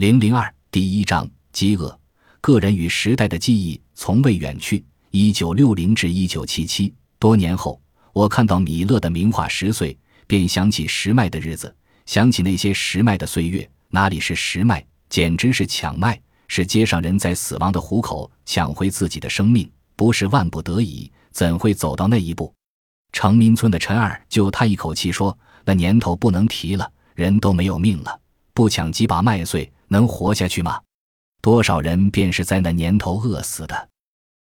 零零二第一章：饥饿。个人与时代的记忆从未远去。一九六零至一九七七，多年后，我看到米勒的名画《十岁》，便想起石麦的日子，想起那些石麦的岁月。哪里是石麦，简直是抢麦，是街上人在死亡的虎口抢回自己的生命。不是万不得已，怎会走到那一步？成民村的陈二就叹一口气说：“那年头不能提了，人都没有命了，不抢几把麦穗，能活下去吗？多少人便是在那年头饿死的。”